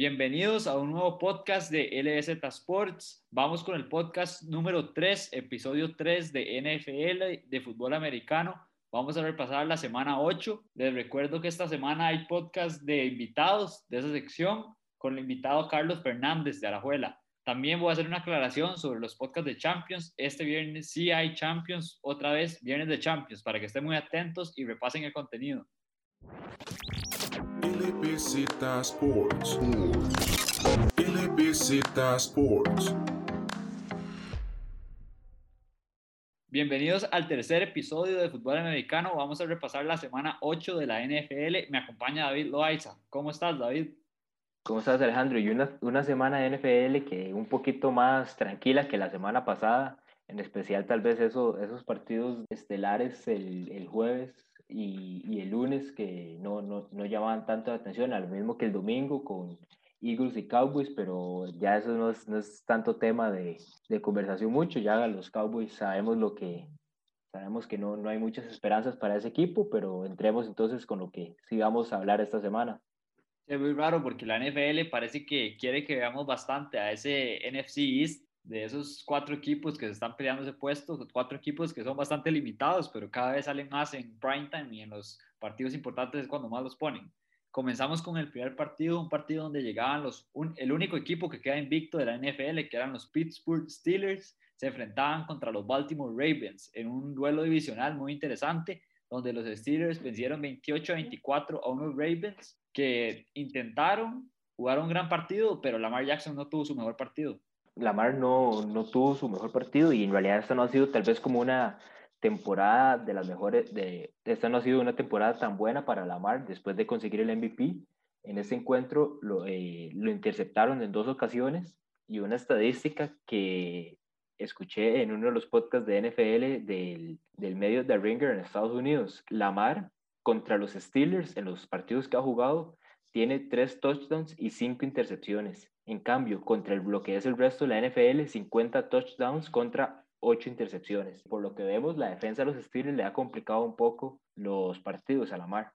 Bienvenidos a un nuevo podcast de LZ Sports. Vamos con el podcast número 3, episodio 3 de NFL de fútbol americano. Vamos a repasar la semana 8. Les recuerdo que esta semana hay podcast de invitados de esa sección con el invitado Carlos Fernández de Arajuela. También voy a hacer una aclaración sobre los podcasts de Champions. Este viernes sí hay Champions, otra vez viernes de Champions, para que estén muy atentos y repasen el contenido. LBZ Sports. LBZ Sports. Bienvenidos al tercer episodio de Fútbol Americano. Vamos a repasar la semana 8 de la NFL. Me acompaña David Loaiza. ¿Cómo estás, David? ¿Cómo estás, Alejandro? Y una, una semana de NFL que un poquito más tranquila que la semana pasada, en especial tal vez eso, esos partidos estelares el, el jueves y, y, el lunes que no, no, no llamaban tanto la atención, a lo mismo que el domingo con Eagles y Cowboys, pero ya eso no es, no es tanto tema de, de conversación mucho, ya los Cowboys sabemos lo que, sabemos que no, no hay muchas esperanzas para ese equipo, pero entremos entonces con lo que sí vamos a hablar esta semana. Es muy raro porque la NFL parece que quiere que veamos bastante a ese NFC East de esos cuatro equipos que se están peleando ese puesto, cuatro equipos que son bastante limitados, pero cada vez salen más en prime time y en los partidos importantes es cuando más los ponen. Comenzamos con el primer partido, un partido donde llegaban los, un, el único equipo que queda invicto de la NFL, que eran los Pittsburgh Steelers, se enfrentaban contra los Baltimore Ravens en un duelo divisional muy interesante, donde los Steelers vencieron 28 a 24 a unos Ravens que intentaron jugar un gran partido, pero Lamar Jackson no tuvo su mejor partido. Lamar no, no tuvo su mejor partido y en realidad esta no ha sido tal vez como una temporada de las mejores, de, esta no ha sido una temporada tan buena para Lamar después de conseguir el MVP. En ese encuentro lo, eh, lo interceptaron en dos ocasiones y una estadística que escuché en uno de los podcasts de NFL del, del medio The Ringer en Estados Unidos. Lamar contra los Steelers en los partidos que ha jugado tiene tres touchdowns y cinco intercepciones. En cambio, contra el, lo que es el resto de la NFL, 50 touchdowns contra 8 intercepciones. Por lo que vemos, la defensa de los Steelers le ha complicado un poco los partidos a Lamar.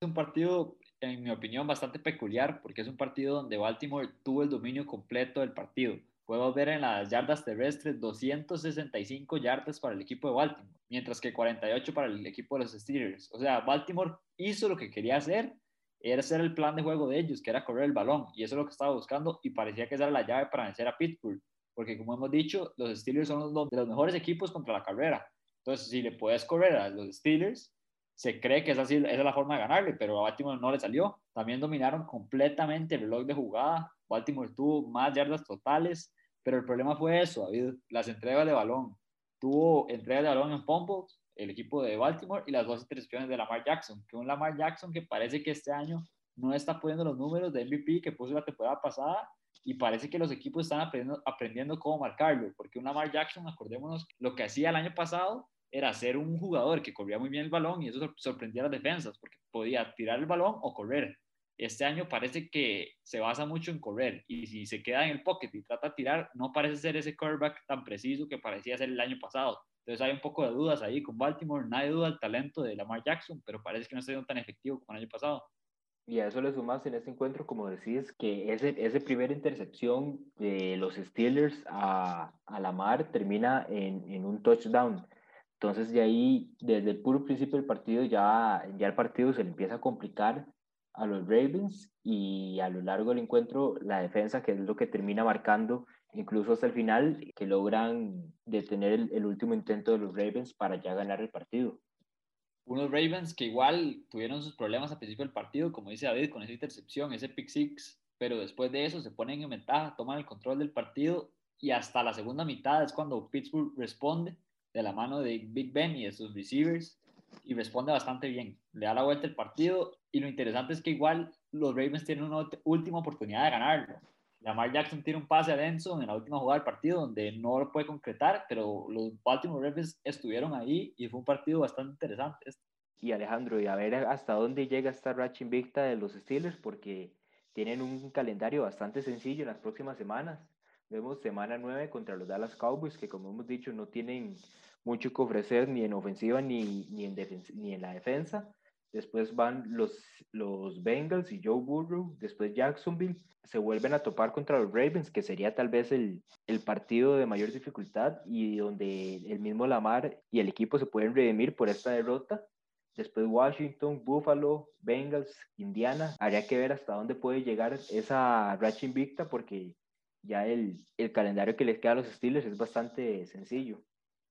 Es un partido, en mi opinión, bastante peculiar porque es un partido donde Baltimore tuvo el dominio completo del partido. Puedo ver en las yardas terrestres 265 yardas para el equipo de Baltimore, mientras que 48 para el equipo de los Steelers. O sea, Baltimore hizo lo que quería hacer, era hacer el plan de juego de ellos, que era correr el balón, y eso es lo que estaba buscando, y parecía que esa era la llave para vencer a Pittsburgh, porque como hemos dicho, los Steelers son uno de los mejores equipos contra la carrera. Entonces, si le puedes correr a los Steelers, se cree que esa, esa es la forma de ganarle, pero a Baltimore no le salió. También dominaron completamente el reloj de jugada. Baltimore tuvo más yardas totales, pero el problema fue eso, David, las entregas de balón. Tuvo entregas de balón en fumbles, el equipo de Baltimore, y las dos intercepciones de Lamar Jackson, que un Lamar Jackson que parece que este año no está poniendo los números de MVP que puso la temporada pasada y parece que los equipos están aprendiendo, aprendiendo cómo marcarlo, porque un Lamar Jackson, acordémonos, lo que hacía el año pasado era ser un jugador que corría muy bien el balón y eso sorprendía a las defensas, porque podía tirar el balón o correr. Este año parece que se basa mucho en correr y si se queda en el pocket y trata de tirar, no parece ser ese quarterback tan preciso que parecía ser el año pasado. Entonces hay un poco de dudas ahí con Baltimore, nadie duda el talento de Lamar Jackson, pero parece que no está siendo tan efectivo como el año pasado. Y a eso le sumas en este encuentro, como decís, que ese, ese primera intercepción de los Steelers a, a Lamar termina en, en, un touchdown. Entonces, de ahí, desde el puro principio del partido, ya, ya el partido se le empieza a complicar a los Ravens y a lo largo del encuentro, la defensa, que es lo que termina marcando, incluso hasta el final, que logran detener el, el último intento de los Ravens para ya ganar el partido. Unos Ravens que igual tuvieron sus problemas al principio del partido, como dice David, con esa intercepción, ese pick six, pero después de eso se ponen en ventaja, toman el control del partido y hasta la segunda mitad es cuando Pittsburgh responde de la mano de Big Ben y de sus receivers y responde bastante bien. Le da la vuelta el partido y lo interesante es que igual los Ravens tienen una última oportunidad de ganarlo. Lamar Jackson tiene un pase a Denson en la última jugada del partido donde no lo puede concretar, pero los Baltimore Ravens estuvieron ahí y fue un partido bastante interesante. Y Alejandro, y a ver hasta dónde llega esta racha invicta de los Steelers, porque tienen un calendario bastante sencillo en las próximas semanas. Vemos semana 9 contra los Dallas Cowboys, que como hemos dicho no tienen mucho que ofrecer ni en ofensiva ni, ni, en, ni en la defensa. después van los, los Bengals y Joe Burrow, después Jacksonville, se vuelven a topar contra los Ravens, que sería tal vez el, el partido de mayor dificultad y donde el mismo Lamar y el equipo se pueden redimir por esta derrota. Después Washington, Buffalo, Bengals, Indiana. Habría que ver hasta dónde puede llegar esa racha invicta porque ya el, el calendario que les queda a los Steelers es bastante sencillo.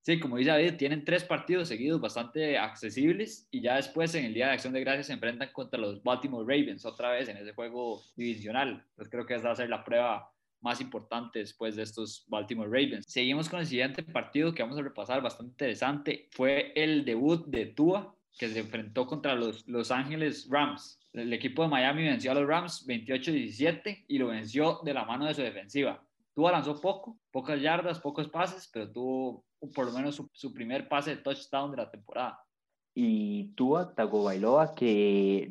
Sí, como dice David, tienen tres partidos seguidos bastante accesibles y ya después en el Día de Acción de Gracias se enfrentan contra los Baltimore Ravens otra vez en ese juego divisional. Entonces creo que esa va a ser la prueba más importante después de estos Baltimore Ravens. Seguimos con el siguiente partido que vamos a repasar, bastante interesante. Fue el debut de Tua, que se enfrentó contra los Los Ángeles Rams. El equipo de Miami venció a los Rams 28-17 y lo venció de la mano de su defensiva. Tua lanzó poco, pocas yardas, pocos pases, pero tuvo por lo menos su, primer pase de touchdown de la temporada. Y Tua Tagovailoa, que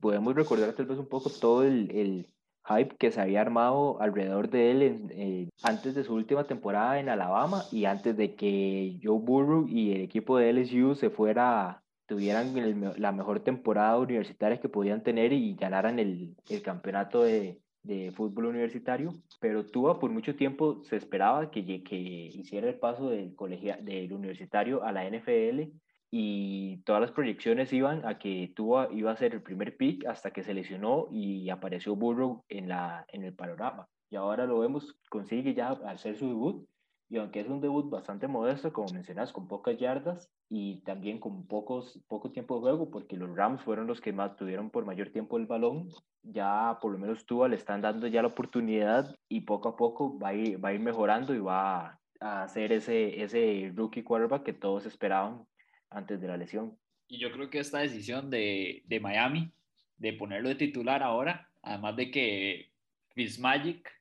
podemos recordar tal vez un poco todo el, el, hype que se había armado alrededor de él antes de su última temporada en Alabama y antes de que Joe Burrow y el equipo de LSU se fuera tuvieran la mejor temporada universitaria que podían tener y ganaran el, el campeonato de, de fútbol universitario, pero Tua por mucho tiempo se esperaba que, que hiciera el paso del, colegial, del universitario a la NFL y todas las proyecciones iban a que Tua iba a ser el primer pick hasta que se lesionó y apareció Burrow en, la, en el panorama. Y ahora lo vemos, consigue ya hacer su debut y aunque es un debut bastante modesto, como mencionas, con pocas yardas y también con pocos, poco tiempo de juego, porque los Rams fueron los que más tuvieron por mayor tiempo el balón, ya por lo menos Tua le están dando ya la oportunidad y poco a poco va a ir, va ir mejorando y va a hacer ese, ese rookie quarterback que todos esperaban antes de la lesión. Y yo creo que esta decisión de, de Miami de ponerlo de titular ahora, además de que Fitzmagic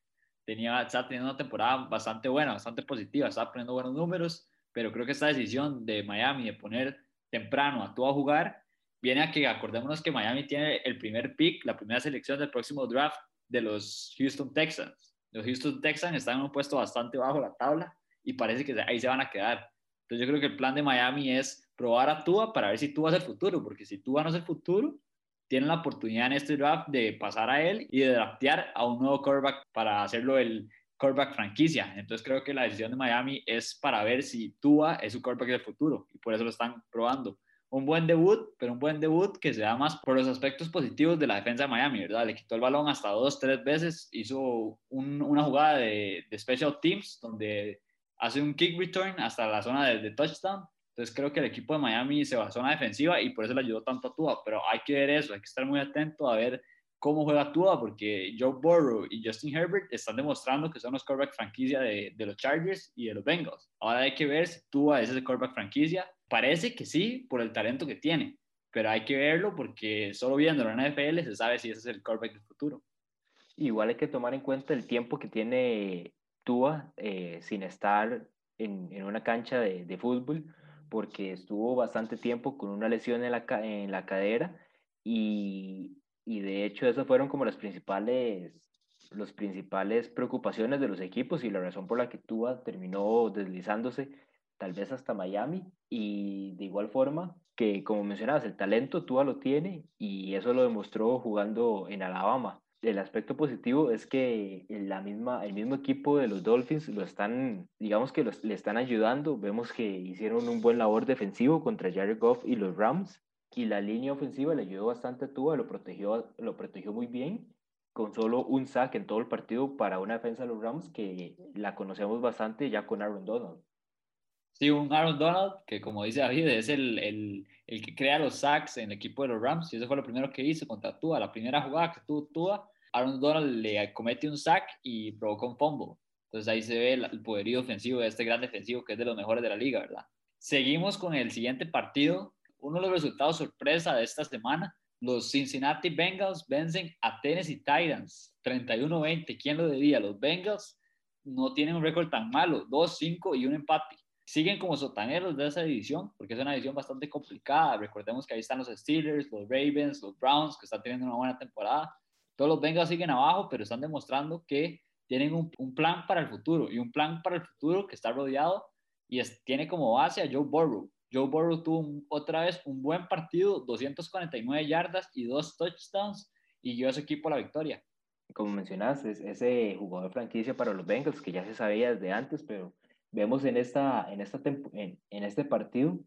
tenía, estaba teniendo una temporada bastante buena, bastante positiva, estaba poniendo buenos números, pero creo que esta decisión de Miami de poner temprano a todo a jugar viene a que acordémonos que Miami tiene el primer pick, la primera selección del próximo draft de los Houston Texans. Los Houston Texans están en un puesto bastante bajo la tabla y parece que ahí se van a quedar. Entonces yo creo que el plan de Miami es probar a Tua para ver si Tua es el futuro, porque si Tua no es el futuro, tienen la oportunidad en este draft de pasar a él y de draftear a un nuevo quarterback para hacerlo el quarterback franquicia. Entonces creo que la decisión de Miami es para ver si Tua es su quarterback del futuro y por eso lo están probando. Un buen debut, pero un buen debut que se da más por los aspectos positivos de la defensa de Miami, ¿verdad? Le quitó el balón hasta dos, tres veces, hizo una jugada de, special teams donde hace un kick return hasta la zona de touchdown entonces creo que el equipo de Miami se basó en la defensiva y por eso le ayudó tanto a Tua, pero hay que ver eso, hay que estar muy atento a ver cómo juega Tua, porque Joe Burrow y Justin Herbert están demostrando que son los quarterback franquicia de, de, los Chargers y de los Bengals. Ahora hay que ver si Tua es ese quarterback franquicia. Parece que sí, por el talento que tiene, pero hay que verlo porque solo viendo en la NFL se sabe si ese es el quarterback del futuro. Igual hay que tomar en cuenta el tiempo que tiene Tua eh, sin estar en, en, una cancha de, de fútbol porque estuvo bastante tiempo con una lesión en la, en la cadera y, y de hecho esas fueron como las principales, los principales preocupaciones de los equipos y la razón por la que Tua terminó deslizándose tal vez hasta Miami y de igual forma que como mencionabas el talento Tua lo tiene y eso lo demostró jugando en Alabama el aspecto positivo es que la misma, el mismo equipo de los Dolphins lo están, digamos que los, le están ayudando. Vemos que hicieron un buen labor defensivo contra Jared Goff y los Rams. Y la línea ofensiva le ayudó bastante a Tua, lo protegió, lo protegió muy bien, con solo un sack en todo el partido para una defensa de los Rams que la conocemos bastante ya con Aaron Donald. Sí, un Aaron Donald que, como dice David, es el, el, el, que crea los sacks en el equipo de los Rams. Y eso fue lo primero que hizo contra Tua. La primera jugada que tuvo Tua Aaron Donald le comete un sack y provoca un fumble. Entonces ahí se ve el poderío ofensivo de este gran defensivo que es de los mejores de la liga, ¿verdad? Seguimos con el siguiente partido. Uno de los resultados sorpresa de esta semana. Los Cincinnati Bengals vencen a Tennessee Titans 31-20. ¿Quién lo diría? Los Bengals no tienen un récord tan malo, 2-5 y un empate. Siguen como sotaneros de esa división, porque es una división bastante complicada. Recordemos que ahí están los Steelers, los Ravens, los Browns, que están teniendo una buena temporada. Todos los Bengals siguen abajo, pero están demostrando que tienen un, plan para el futuro y un plan para el futuro que está rodeado y tiene como base a Joe Burrow. Joe Burrow tuvo otra vez un buen partido, 249 yardas y dos touchdowns y dio a su equipo la victoria. Como mencionas, es ese jugador franquicia para los Bengals que ya se sabía desde antes, pero vemos en, esta, en, esta en, en este partido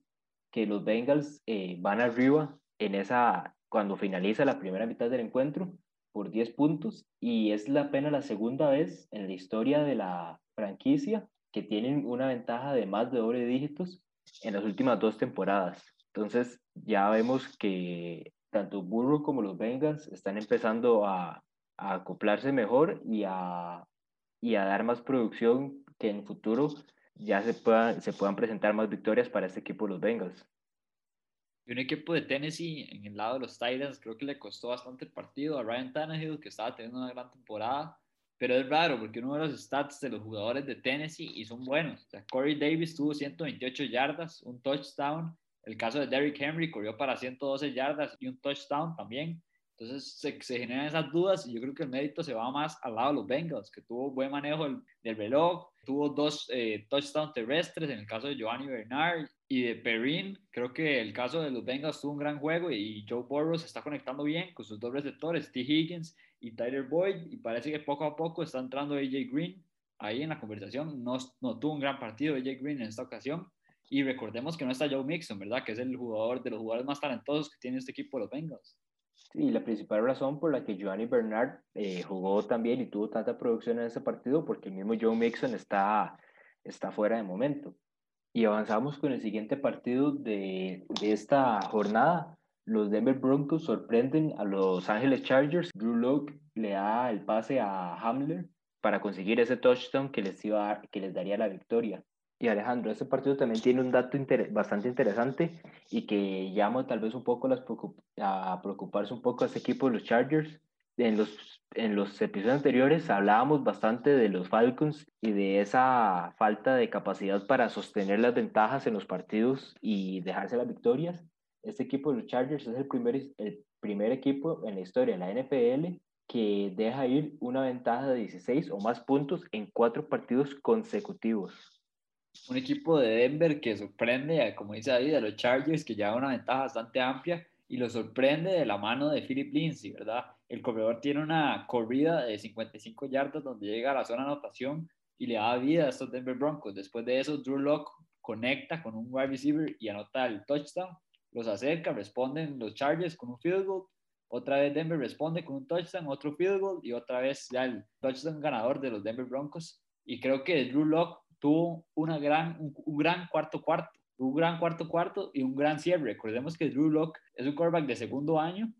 que los Bengals eh, van arriba en esa, cuando finaliza la primera mitad del encuentro por 10 puntos y es la pena la segunda vez en la historia de la franquicia que tienen una ventaja de más de doble dígitos en las últimas dos temporadas. Entonces ya vemos que tanto Burrow como los Bengals están empezando a, a acoplarse mejor y a, y a dar más producción que en futuro ya se puedan, se puedan presentar más victorias para este equipo de los Bengals. Y un equipo de Tennessee en el lado de los Titans creo que le costó bastante el partido a Ryan Tannehill que estaba teniendo una gran temporada pero es raro porque uno ve los stats de los jugadores de Tennessee y son buenos. O sea, Corey Davis tuvo 128 yardas, un touchdown. El caso de Derrick Henry corrió para 112 yardas y un touchdown también. Entonces se, se, generan esas dudas y yo creo que el mérito se va más al lado de los Bengals, que tuvo buen manejo del, del reloj, tuvo dos eh, touchdowns terrestres en el caso de Giovanni Bernard y de Perrin. Creo que el caso de los Bengals tuvo un gran juego y Joe Burrow se está conectando bien con sus dos receptores, T. Higgins y Tyler Boyd, y parece que poco a poco está entrando AJ Green ahí en la conversación. No, no tuvo un gran partido AJ Green en esta ocasión. Y recordemos que no está Joe Mixon, ¿verdad? Que es el jugador de los jugadores más talentosos que tiene este equipo de los Bengals. Sí, la principal razón por la que Giovanni Bernard eh, jugó también y tuvo tanta producción en ese partido, porque el mismo Joe Mixon está, está fuera de momento. Y avanzamos con el siguiente partido de, de esta jornada, los Denver Broncos sorprenden a los Angeles Chargers. Drew Locke le da el pase a Hamler para conseguir ese touchdown que les, iba que les daría la victoria. Y Alejandro, este partido también tiene un dato bastante interesante y que llama tal vez un poco las a preocuparse un poco a este equipo de los Chargers. En los, en los episodios anteriores hablábamos bastante de los Falcons y de esa falta de capacidad para sostener las ventajas en los partidos y dejarse las victorias. Este equipo de los Chargers es el primer, el primer equipo en la historia de la NFL que deja ir una ventaja de 16 o más puntos en cuatro partidos consecutivos. Un equipo de Denver que sorprende, como dice David, a los Chargers que lleva una ventaja bastante amplia y lo sorprende de la mano de Philip Lindsay, ¿verdad? El corredor tiene una corrida de 55 yardas donde llega a la zona de anotación y le da vida a estos Denver Broncos. Después de eso, Drew Locke conecta con un wide receiver y anota el touchdown los acerca, responden los Chargers con un field goal, otra vez Denver responde con un touchdown, otro field goal y otra vez ya el touchdown ganador de los Denver Broncos. Y creo que Drew Locke tuvo una gran, un, gran cuarto cuarto, un gran cuarto cuarto y un gran cierre. Recordemos que Drew Locke es un quarterback de segundo año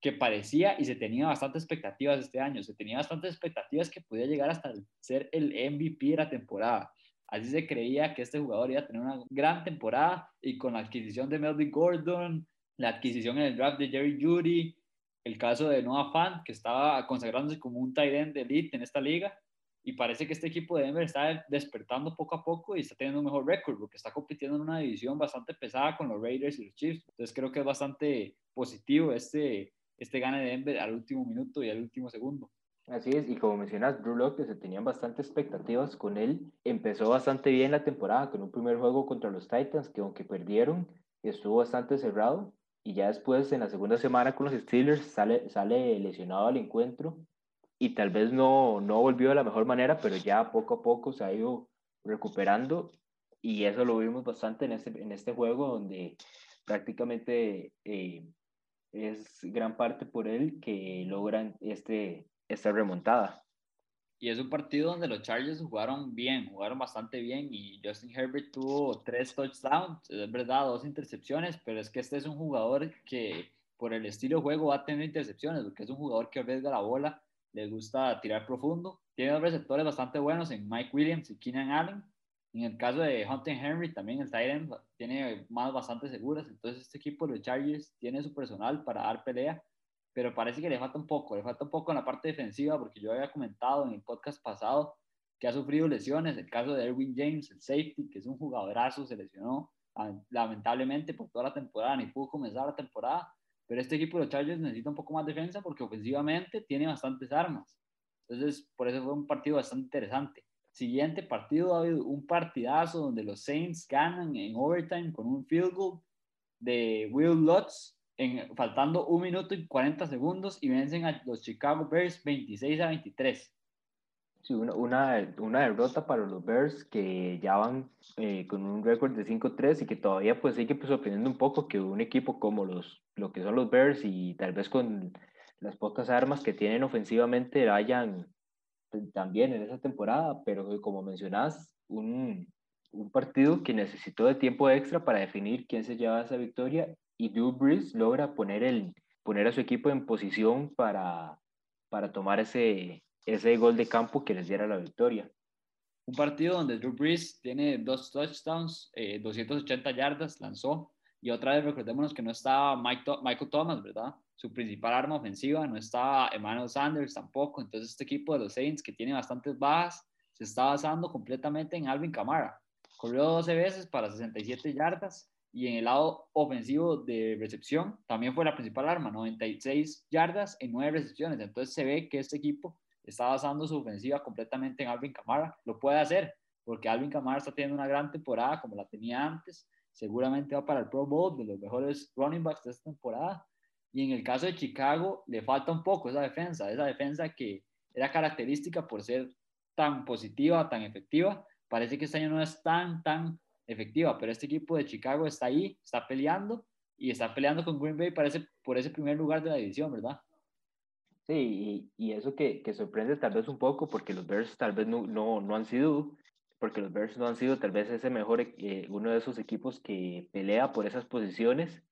que parecía y se tenía bastantes expectativas este año, se tenía bastantes expectativas que podía llegar hasta ser el MVP de la temporada. Así se creía que este jugador iba a tener una gran temporada y con la adquisición de Melvin Gordon, la adquisición en el draft de Jerry Judy, el caso de Noah Fant, que estaba consagrándose como un tight end de elite en esta liga, y parece que este equipo de Denver está despertando poco a poco y está teniendo un mejor récord porque está compitiendo en una división bastante pesada con los Raiders y los Chiefs. Entonces creo que es bastante positivo este, este gane de Denver al último minuto y al último segundo. Así es, y como mencionas, Drew Locke, se tenían bastantes expectativas con él. Empezó bastante bien la temporada con un primer juego contra los Titans, que aunque perdieron, estuvo bastante cerrado. Y ya después, en la segunda semana con los Steelers, sale, sale lesionado al encuentro. Y tal vez no, no volvió de la mejor manera, pero ya poco a poco se ha ido recuperando. Y eso lo vimos bastante en este, en este juego, donde prácticamente eh, es gran parte por él que logran este, esta remontada. Y es un partido donde los Chargers jugaron bien, jugaron bastante bien y Justin Herbert tuvo tres touchdowns, es verdad, dos intercepciones, pero es que este es un jugador que por el estilo de juego va a tener intercepciones, porque es un jugador que arriesga la bola, le gusta tirar profundo, tiene dos receptores bastante buenos en Mike Williams y Keenan Allen. En el caso de Hunter Henry, también el tight tiene más bastante seguras, entonces este equipo los Chargers tiene su personal para dar pelea pero parece que le falta un poco, le falta un poco en la parte defensiva, porque yo había comentado en el podcast pasado que ha sufrido lesiones, el caso de Erwin James, el safety, que es un jugadorazo, se lesionó lamentablemente por toda la temporada, ni pudo comenzar la temporada, pero este equipo de los Chargers necesita un poco más defensa porque ofensivamente tiene bastantes armas. Entonces, por eso fue un partido bastante interesante. siguiente partido habido un partidazo donde los Saints ganan en overtime con un field goal de Will Lutz, en, faltando un minuto y 40 segundos y vencen a los Chicago Bears 26 a 23. Sí, una, una, derrota para los Bears que ya van eh, con un récord de 5-3 y que todavía pues sigue pues, sorprendiendo un poco que un equipo como los, lo que son los Bears y tal vez con las pocas armas que tienen ofensivamente vayan también en esa temporada, pero como mencionas, un, un partido que necesitó de tiempo extra para definir quién se lleva esa victoria y Drew Brees logra poner, el, poner a su equipo en posición para, para tomar ese, ese gol de campo que les diera la victoria. Un partido donde Drew Brees tiene dos touchdowns, 280 eh, yardas, lanzó. Y otra vez recordémonos que no estaba Michael Thomas, ¿verdad? Su principal arma ofensiva, no estaba Emmanuel Sanders tampoco. Entonces este equipo de los Saints, que tiene bastantes bajas, se está basando completamente en Alvin Kamara. Corrió 12 veces para 67 yardas y en el lado ofensivo de recepción también fue la principal arma, 96 yardas en 9 recepciones. Entonces se ve que este equipo está basando su ofensiva completamente en Alvin Kamara. Lo puede hacer porque Alvin Kamara está teniendo una gran temporada como la tenía antes. Seguramente va para el Pro Bowl, de los mejores running backs de esta temporada. Y en el caso de Chicago, le falta un poco esa defensa, esa defensa que era característica por ser tan positiva, tan efectiva. Parece que este año no es tan, tan efectiva, pero este equipo de Chicago está ahí, está peleando y está peleando con Green Bay parece, por ese primer lugar de la división, ¿verdad? Sí, y, eso que, que, sorprende tal vez un poco porque los Bears tal vez no, no, no han sido, porque los Bears no han sido tal vez ese mejor, eh, uno de esos equipos que pelea por esas posiciones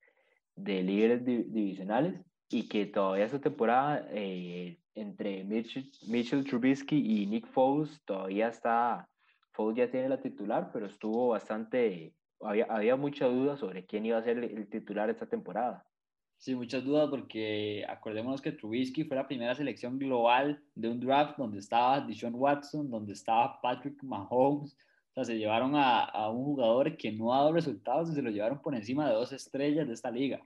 de líderes divisionales y que todavía esta temporada eh, entre Mitchell, Mitchell, Trubisky y Nick Foles todavía está, Foles ya tiene la titular, pero estuvo bastante, había, había mucha duda sobre quién iba a ser el titular esta temporada. Sí, muchas dudas porque acordémonos que Trubisky fue la primera selección global de un draft donde estaba Deshaun Watson, donde estaba Patrick Mahomes. O sea, se llevaron a, a, un jugador que no ha dado resultados y se lo llevaron por encima de dos estrellas de esta liga.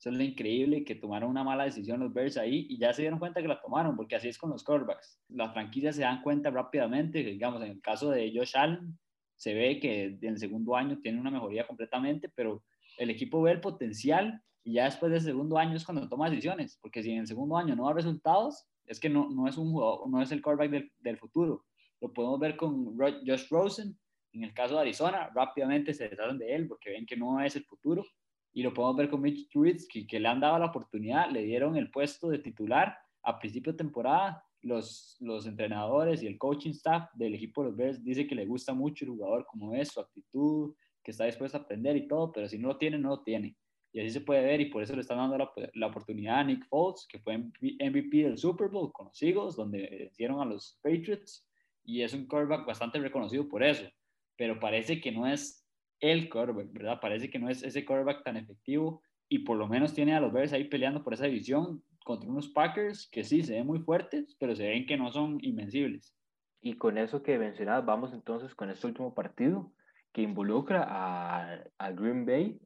Eso es lo increíble que tomaron una mala decisión los Bears ahí y ya se dieron cuenta que la tomaron, porque así es con los quarterbacks. Las franquicias se dan cuenta rápidamente, digamos, en el caso de Josh Allen, se ve que en el segundo año tiene una mejoría completamente, pero el equipo ve el potencial y ya después del segundo año es cuando toma decisiones, porque si en el segundo año no da resultados, es que no, no es un jugador, no es el quarterback del, del, futuro. Lo podemos ver con Josh Rosen, en el caso de Arizona, rápidamente se deshacen de él porque ven que no es el futuro. Y lo podemos ver con Mitch Trubisky, que le han dado la oportunidad, le dieron el puesto de titular a principio de temporada. Los, los entrenadores y el coaching staff del equipo de los Bears dice que le gusta mucho el jugador como es, su actitud, que está dispuesto a aprender y todo, pero si no lo tiene, no lo tiene. Y así se puede ver y por eso le están dando la, la oportunidad a Nick Foles, que fue MVP del Super Bowl con los Eagles, donde vencieron a los Patriots. Y es un quarterback bastante reconocido por eso. Pero parece que no es el quarterback, ¿verdad? Parece que no es ese quarterback tan efectivo y por lo menos tiene a los Bears ahí peleando por esa división contra unos Packers que sí se ven muy fuertes, pero se ven que no son invencibles. Y con eso que mencionabas, vamos entonces con este último partido que involucra a, a Green Bay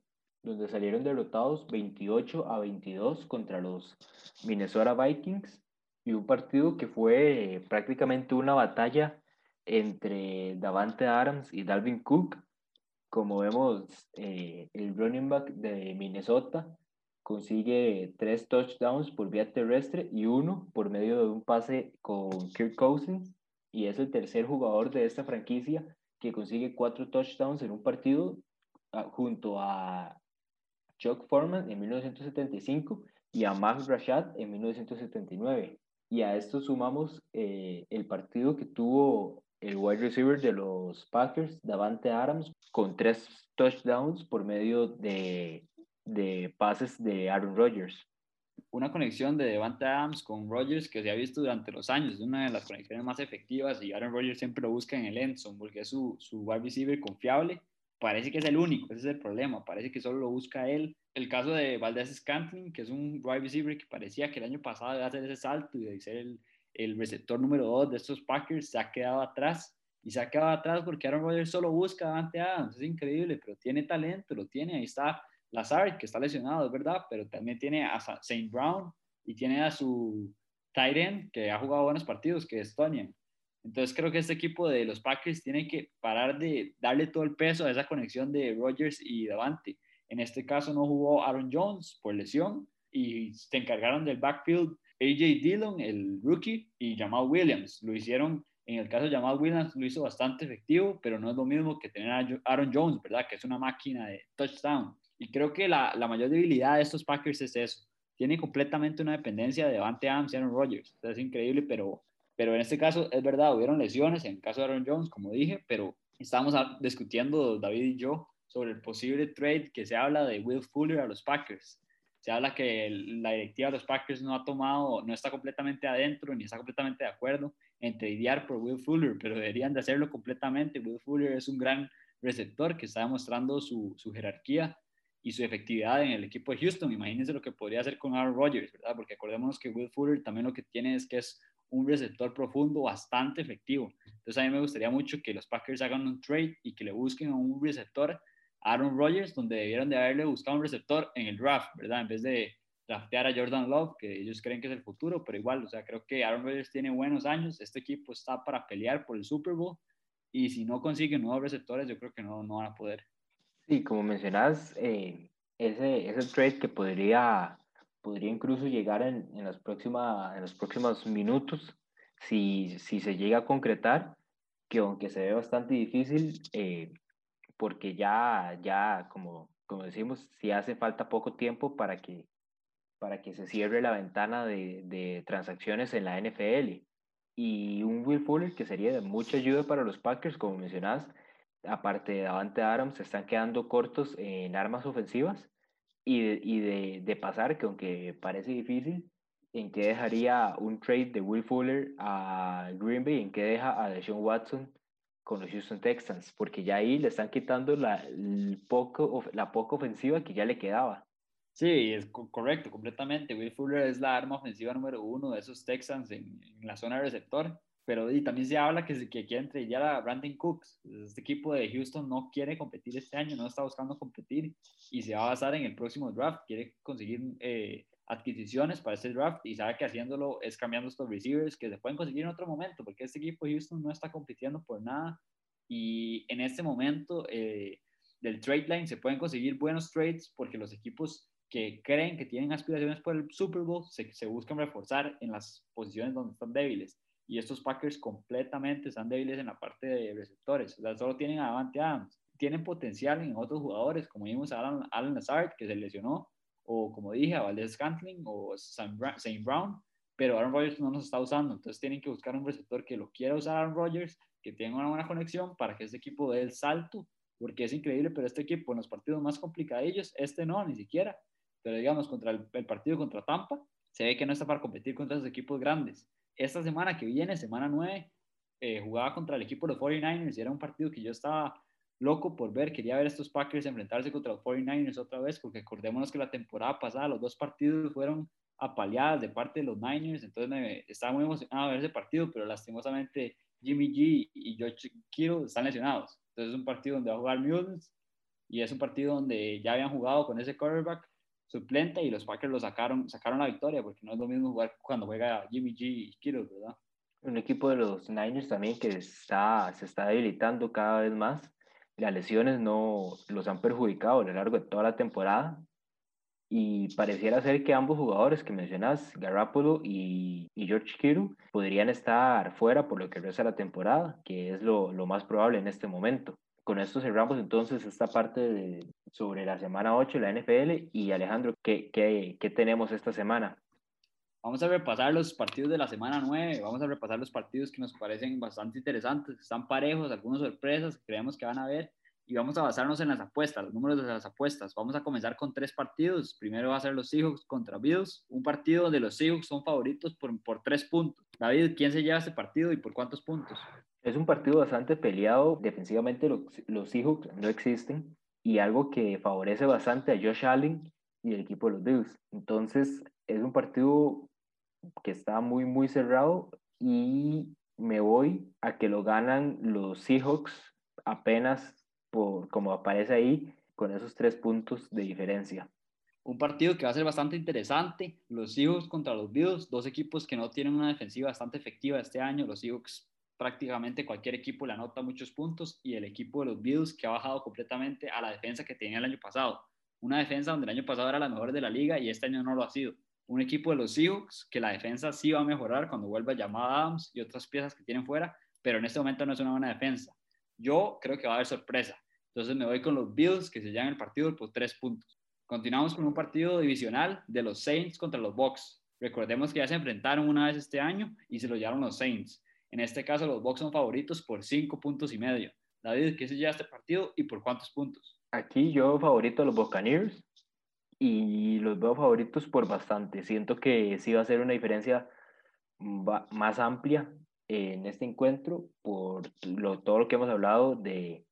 donde salieron derrotados 28 a 22 contra los Minnesota Vikings y un partido que fue prácticamente una batalla entre Davante Adams y Dalvin Cook. Como vemos, eh, el running back de Minnesota consigue tres touchdowns por vía terrestre y uno por medio de un pase con Kirk Cousins y es el tercer jugador de esta franquicia que consigue cuatro touchdowns en un partido ah, junto a Chuck Foreman en 1975 y a Max Rashad en 1979. Y a esto sumamos eh, el partido que tuvo el wide receiver de los Packers, Davante Adams, con tres touchdowns por medio de, de pases de Aaron Rodgers. Una conexión de Davante Adams con Rodgers que se ha visto durante los años, es una de las conexiones más efectivas y Aaron Rodgers siempre lo busca en el endzone porque es su, su wide receiver confiable parece que es el único, ese es el problema, parece que solo lo busca él. El caso de Valdez Scantling, que es un wide receiver que parecía que el año pasado iba a hacer ese salto y de ser el, el receptor número dos de estos Packers, se ha quedado atrás. Y se ha quedado atrás porque Aaron Rodgers solo busca Davante Adams, es increíble, pero tiene talento, lo tiene, ahí está Lazard, que está lesionado, es verdad, pero también tiene a Saint Brown y tiene a su end, que ha jugado buenos partidos, que es Tonian. Entonces creo que este equipo de los Packers tiene que parar de darle todo el peso a esa conexión de Rodgers y Davante. En este caso no jugó Aaron Jones por lesión y se encargaron del backfield AJ Dillon, el rookie, y Jamal Williams. Lo hicieron, en el caso de Jamal Williams, lo hizo bastante efectivo, pero no es lo mismo que tener a Aaron Jones, ¿verdad? Que es una máquina de touchdown. Y creo que la, la mayor debilidad de estos Packers es eso. Tiene completamente una dependencia de Davante Adams y Aaron Rodgers. Es increíble, pero pero en este caso es verdad, hubieron lesiones, en el caso de Aaron Jones, como dije, pero estábamos discutiendo David y yo sobre el posible trade que se habla de Will Fuller a los Packers. Se habla que la directiva de los Packers no ha tomado, no está completamente adentro ni está completamente de acuerdo en tradear por Will Fuller, pero deberían de hacerlo completamente. Will Fuller es un gran receptor que está demostrando su, su jerarquía y su efectividad en el equipo de Houston. Imagínense lo que podría hacer con Aaron Rodgers, ¿verdad? Porque acordémonos que Will Fuller también lo que tiene es que es un receptor profundo bastante efectivo. Entonces a mí me gustaría mucho que los Packers hagan un trade y que le busquen a un receptor, a Aaron Rodgers, donde debieron de haberle buscado un receptor en el draft, ¿verdad? En vez de draftear a Jordan Love, que ellos creen que es el futuro, pero igual, o sea, creo que Aaron Rodgers tiene buenos años, este equipo está para pelear por el Super Bowl y si no consiguen nuevos receptores, yo creo que no, no van a poder. Sí, como mencionas, eh, ese, ese trade que podría podría incluso llegar en, en, las próximas, en los próximos minutos, si, si se llega a concretar, que aunque se ve bastante difícil, eh, porque ya, ya como, como decimos, si hace falta poco tiempo para que, para que se cierre la ventana de, de transacciones en la NFL. Y un Will Fuller que sería de mucha ayuda para los Packers, como mencionás, aparte de Davante Adams, se están quedando cortos en armas ofensivas y, de, y de, pasar, que aunque parece difícil, en qué dejaría un trade de Will Fuller a Green Bay, en qué deja a Deshaun Watson con los Houston Texans, porque ya ahí le están quitando la, poco, la poca ofensiva que ya le quedaba. Sí, es correcto, completamente. Will Fuller es la arma ofensiva número uno de esos Texans en, en la zona de receptor pero y también se habla que, que quieren tradear a Brandon Cooks. Este equipo de Houston no quiere competir este año, no está buscando competir y se va a basar en el próximo draft. Quiere conseguir eh, adquisiciones para este draft y sabe que haciéndolo es cambiando estos receivers que se pueden conseguir en otro momento, porque este equipo de Houston no está compitiendo por nada y en este momento eh, del trade line se pueden conseguir buenos trades porque los equipos que creen que tienen aspiraciones por el Super Bowl se, se buscan reforzar en las posiciones donde están débiles y estos Packers completamente están débiles en la parte de receptores. O sea, solo tienen a Davante Adams. Tienen potencial en otros jugadores, como vimos a Alan, Alan Lazard, que se lesionó, o como dije, a Valdez Scantling o Sam Brown, pero Aaron Rodgers no nos está usando. Entonces tienen que buscar un receptor que lo quiera usar Aaron Rodgers, que tenga una buena conexión para que este equipo dé el salto, porque es increíble, pero este equipo en los partidos más complicadillos, este no, ni siquiera. Pero digamos, contra el, el partido contra Tampa, se ve que no está para competir contra esos equipos grandes esta semana que viene, semana 9, eh, jugaba contra el equipo de los 49ers y era un partido que yo estaba loco por ver. Quería ver estos Packers enfrentarse contra los 49ers otra vez, porque acordémonos que la temporada pasada los dos partidos fueron apaleadas de parte de los Niners, entonces me, estaba muy emocionado de ver ese partido, pero lastimosamente Jimmy G y George Kittle están lesionados. Entonces es un partido donde va a jugar Mules y es un partido donde ya habían jugado con ese quarterback suplente y los Packers lo sacaron, sacaron la victoria, porque no es lo mismo jugar cuando juega Jimmy G y Kittle, ¿verdad? Un equipo de los Niners también que está, se está debilitando cada vez más. Las lesiones no los han perjudicado a lo largo de toda la temporada. Y pareciera ser que ambos jugadores que mencionas, Garoppolo y, y George Kittle, podrían estar fuera por lo que resta la temporada, que es lo, lo más probable en este momento con esto cerramos entonces esta parte de, sobre la semana 8 de la NFL. Y Alejandro, ¿qué, qué, qué tenemos esta semana? Vamos a repasar los partidos de la semana 9, vamos a repasar los partidos que nos parecen bastante interesantes, están parejos, algunas sorpresas que creemos que van a haber y vamos a basarnos en las apuestas, los números de las apuestas. Vamos a comenzar con tres partidos. Primero va a ser los Seahawks contra Bills, un partido donde los Seahawks son favoritos por, por tres puntos. David, ¿quién se lleva este partido y por cuántos puntos? Es un partido bastante peleado. Defensivamente los, Seahawks no existen y algo que favorece bastante a Josh Allen y el equipo de los Bills. Entonces es un partido que está muy, muy cerrado y me voy a que lo ganan los Seahawks apenas por como aparece ahí con esos tres puntos de diferencia. Un partido que va a ser bastante interesante. Los Seahawks contra los Bills, dos equipos que no tienen una defensiva bastante efectiva este año. Los Seahawks prácticamente cualquier equipo le anota muchos puntos y el equipo de los Bills que ha bajado completamente a la defensa que tenía el año pasado. Una defensa donde el año pasado era la mejor de la liga y este año no lo ha sido. Un equipo de los Seahawks que la defensa sí va a mejorar cuando vuelva llamada Adams y otras piezas que tienen fuera, pero en este momento no es una buena defensa. Yo creo que va a haber sorpresa. Entonces me voy con los Bills que se llevan el partido por tres puntos. Continuamos con un partido divisional de los Saints contra los Bucks. Recordemos que ya se enfrentaron una vez este año y se lo llevaron los Saints. En este caso, los Bucks son favoritos por cinco puntos y medio. David, ¿qué se lleva este partido y por cuántos puntos? Aquí yo favorito a los Buccaneers y los veo favoritos por bastante. Siento que sí va a ser una diferencia más amplia en este encuentro por lo, todo lo que hemos hablado de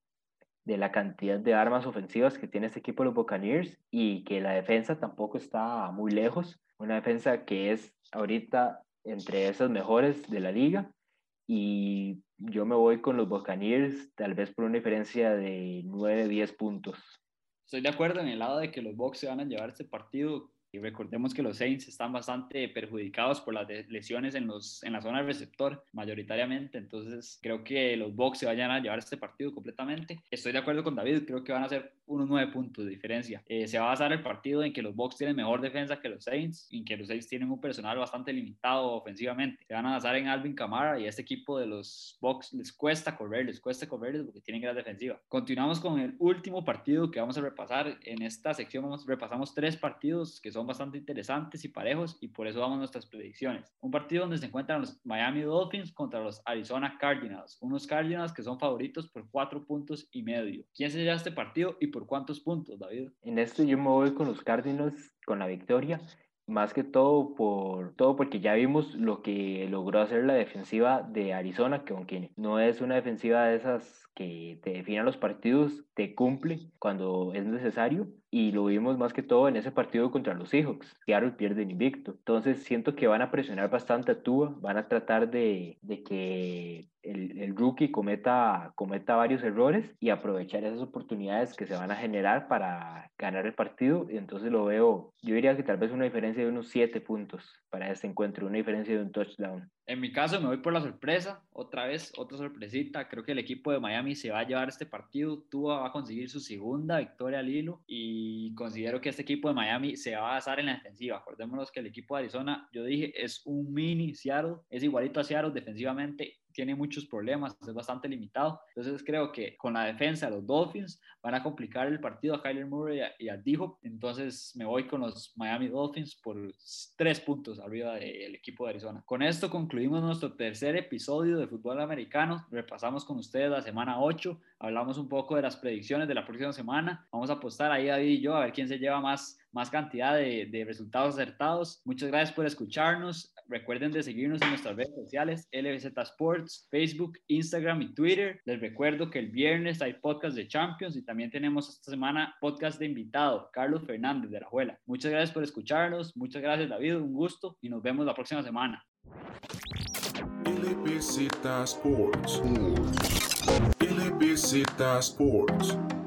de la cantidad de armas ofensivas que tiene este equipo de los Buccaneers y que la defensa tampoco está muy lejos. Una defensa que es ahorita entre esas mejores de la liga y yo me voy con los Buccaneers tal vez por una diferencia de 9, 10 puntos. Estoy de acuerdo en el lado de que los Bucks se van a llevar este partido y recordemos que los Saints están bastante perjudicados por las lesiones en, los, en la zona del receptor, mayoritariamente. Entonces, creo que los Bucks se vayan a llevar este partido completamente. Estoy de acuerdo con David, creo que van a ser unos nueve puntos de diferencia. Eh, se va a basar el partido en que los Bucks tienen mejor defensa que los Saints, en que los Saints tienen un personal bastante limitado ofensivamente. Se van a basar en Alvin Kamara y a este equipo de los Bucks les cuesta correr, les cuesta correr porque tienen gran defensiva. Continuamos con el último partido que vamos a repasar. En esta sección vamos, repasamos tres partidos que son bastante interesantes y parejos y por eso vamos a nuestras predicciones. Un partido donde se encuentran los Miami Dolphins contra los Arizona Cardinals, unos Cardinals que son favoritos por cuatro puntos y medio. ¿Quién se lleva este partido y por cuántos puntos, David? En este yo me voy con los Cardinals con la victoria más que todo por todo porque ya vimos lo que logró hacer la defensiva de Arizona, que aunque no es una defensiva de esas que te definan los partidos, te cumple cuando es necesario y lo vimos más que todo en ese partido contra los Seahawks. Seattle pierde invicto. Entonces siento que van a presionar bastante a Tua, van a tratar de, de que el, el, rookie cometa, cometa varios errores y aprovechar esas oportunidades que se van a generar para ganar el partido. Y entonces lo veo, yo diría que tal vez una diferencia de unos 7 puntos para este encuentro, una diferencia de un touchdown. En mi caso me voy por la sorpresa, otra vez, otra sorpresita. Creo que el equipo de Miami se va a llevar este partido. Tua va a conseguir su segunda victoria al hilo y considero que este equipo de Miami se va a basar en la defensiva. Acordémonos que el equipo de Arizona, yo dije, es un mini Seattle, es igualito a Seattle defensivamente tiene muchos problemas, es bastante limitado. Entonces creo que con la defensa de los Dolphins van a complicar el partido a Kyler Murray y a, Dijo. Entonces me voy con los Miami Dolphins por tres puntos arriba del equipo de Arizona. Con esto concluimos nuestro tercer episodio de fútbol americano. Repasamos con ustedes la semana 8. Hablamos un poco de las predicciones de la próxima semana. Vamos a apostar ahí David y yo a ver quién se lleva más más cantidad de, de, resultados acertados. Muchas gracias por escucharnos. Recuerden de seguirnos en nuestras redes sociales, LBZ Sports, Facebook, Instagram y Twitter. Les recuerdo que el viernes hay podcast de Champions y también tenemos esta semana podcast de invitado, Carlos Fernández de la Juela. Muchas gracias por escucharnos. Muchas gracias, David. Un gusto y nos vemos la próxima semana. Sports.